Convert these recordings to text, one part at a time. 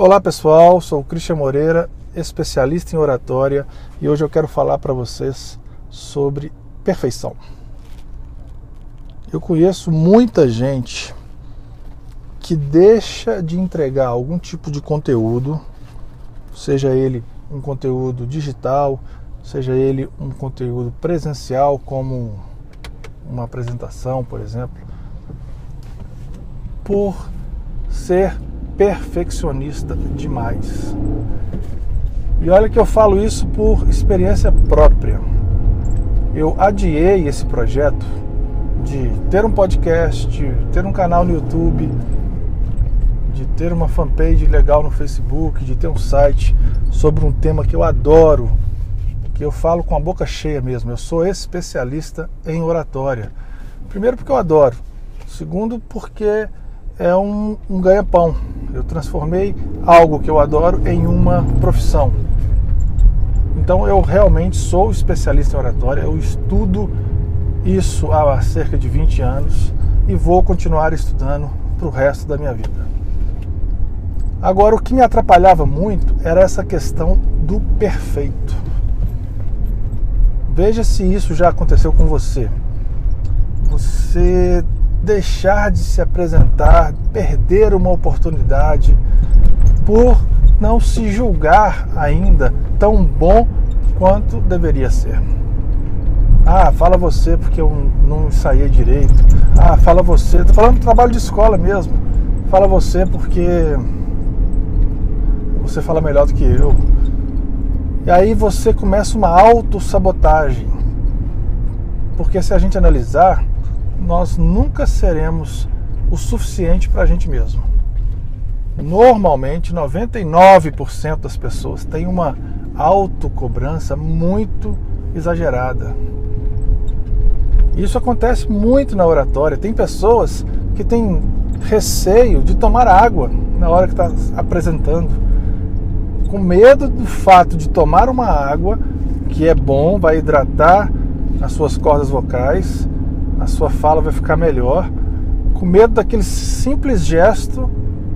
Olá pessoal, sou o Christian Moreira, especialista em oratória e hoje eu quero falar para vocês sobre perfeição. Eu conheço muita gente que deixa de entregar algum tipo de conteúdo, seja ele um conteúdo digital, seja ele um conteúdo presencial, como uma apresentação, por exemplo, por ser perfeccionista demais. E olha que eu falo isso por experiência própria. Eu adiei esse projeto de ter um podcast, de ter um canal no YouTube, de ter uma fanpage legal no Facebook, de ter um site sobre um tema que eu adoro, que eu falo com a boca cheia mesmo. Eu sou especialista em oratória. Primeiro porque eu adoro. Segundo porque é um, um ganha-pão. Eu transformei algo que eu adoro em uma profissão. Então eu realmente sou especialista em oratória, eu estudo isso há cerca de 20 anos e vou continuar estudando para o resto da minha vida. Agora, o que me atrapalhava muito era essa questão do perfeito. Veja se isso já aconteceu com você. Você deixar de se apresentar, perder uma oportunidade por não se julgar ainda tão bom quanto deveria ser. Ah, fala você porque eu não ensaiei direito. Ah, fala você, tô falando do trabalho de escola mesmo. Fala você porque você fala melhor do que eu. E aí você começa uma autossabotagem. Porque se a gente analisar, nós nunca seremos o suficiente para a gente mesmo. Normalmente, 99% das pessoas têm uma autocobrança muito exagerada. Isso acontece muito na oratória. Tem pessoas que têm receio de tomar água na hora que está apresentando, com medo do fato de tomar uma água que é bom, vai hidratar as suas cordas vocais, a sua fala vai ficar melhor, com medo daquele simples gesto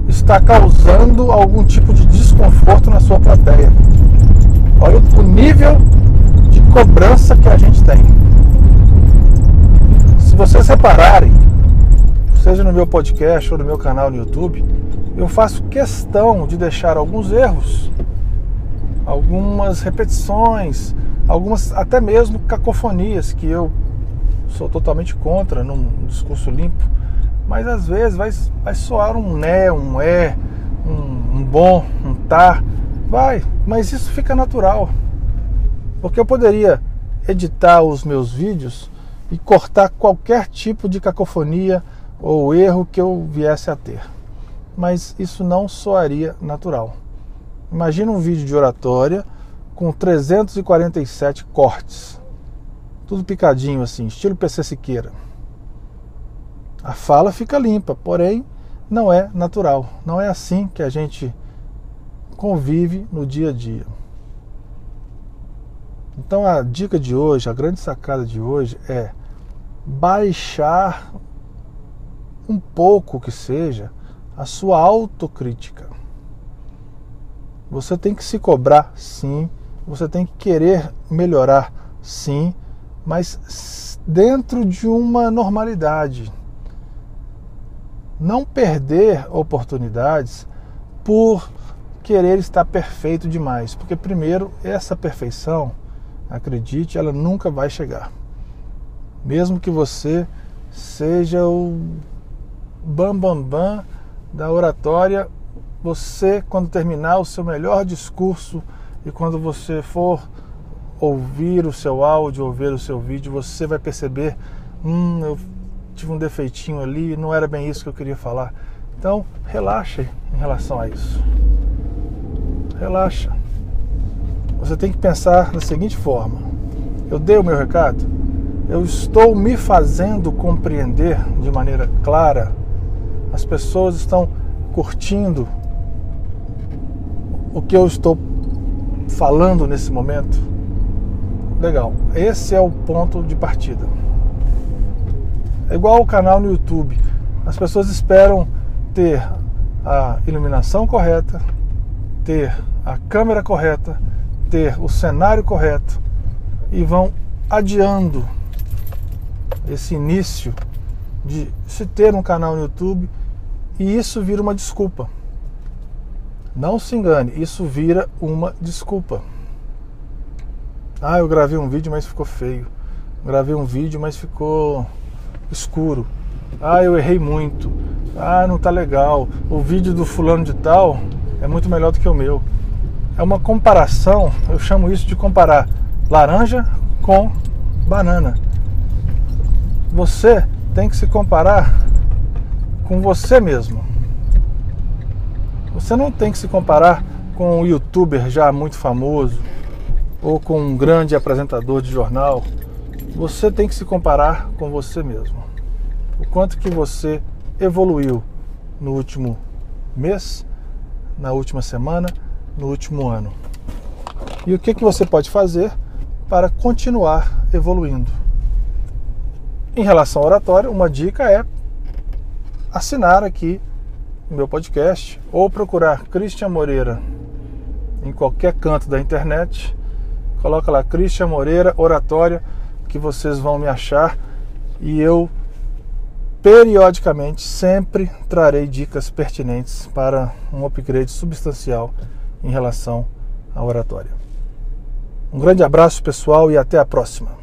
estar causando algum tipo de desconforto na sua plateia. Olha o nível de cobrança que a gente tem. Se vocês repararem, seja no meu podcast ou no meu canal no YouTube, eu faço questão de deixar alguns erros, algumas repetições, algumas até mesmo cacofonias que eu sou totalmente contra num discurso limpo, mas às vezes vai, vai soar um né, um é, um, um bom, um tá, vai, mas isso fica natural, porque eu poderia editar os meus vídeos e cortar qualquer tipo de cacofonia ou erro que eu viesse a ter, mas isso não soaria natural. Imagina um vídeo de oratória com 347 cortes tudo picadinho assim, estilo PC Siqueira. A fala fica limpa, porém não é natural. Não é assim que a gente convive no dia a dia. Então a dica de hoje, a grande sacada de hoje é baixar um pouco que seja a sua autocrítica. Você tem que se cobrar sim, você tem que querer melhorar sim, mas dentro de uma normalidade. Não perder oportunidades por querer estar perfeito demais, porque primeiro essa perfeição, acredite, ela nunca vai chegar. Mesmo que você seja o bam bam bam da oratória, você quando terminar o seu melhor discurso e quando você for ouvir o seu áudio, ouvir o seu vídeo, você vai perceber, hum, eu tive um defeitinho ali, não era bem isso que eu queria falar. Então, relaxe em relação a isso. Relaxa. Você tem que pensar da seguinte forma: eu dei o meu recado, eu estou me fazendo compreender de maneira clara, as pessoas estão curtindo o que eu estou falando nesse momento. Legal. Esse é o ponto de partida. É igual o canal no YouTube. As pessoas esperam ter a iluminação correta, ter a câmera correta, ter o cenário correto e vão adiando esse início de se ter um canal no YouTube e isso vira uma desculpa. Não se engane, isso vira uma desculpa. Ah, eu gravei um vídeo, mas ficou feio. Gravei um vídeo, mas ficou escuro. Ah, eu errei muito. Ah, não tá legal. O vídeo do fulano de tal é muito melhor do que o meu. É uma comparação, eu chamo isso de comparar laranja com banana. Você tem que se comparar com você mesmo. Você não tem que se comparar com um youtuber já muito famoso ou com um grande apresentador de jornal. Você tem que se comparar com você mesmo. O quanto que você evoluiu no último mês, na última semana, no último ano. E o que, que você pode fazer para continuar evoluindo? Em relação ao oratório, uma dica é assinar aqui o meu podcast ou procurar Christian Moreira em qualquer canto da internet. Coloca lá Christian Moreira Oratória que vocês vão me achar e eu periodicamente sempre trarei dicas pertinentes para um upgrade substancial em relação à oratória. Um grande abraço pessoal e até a próxima.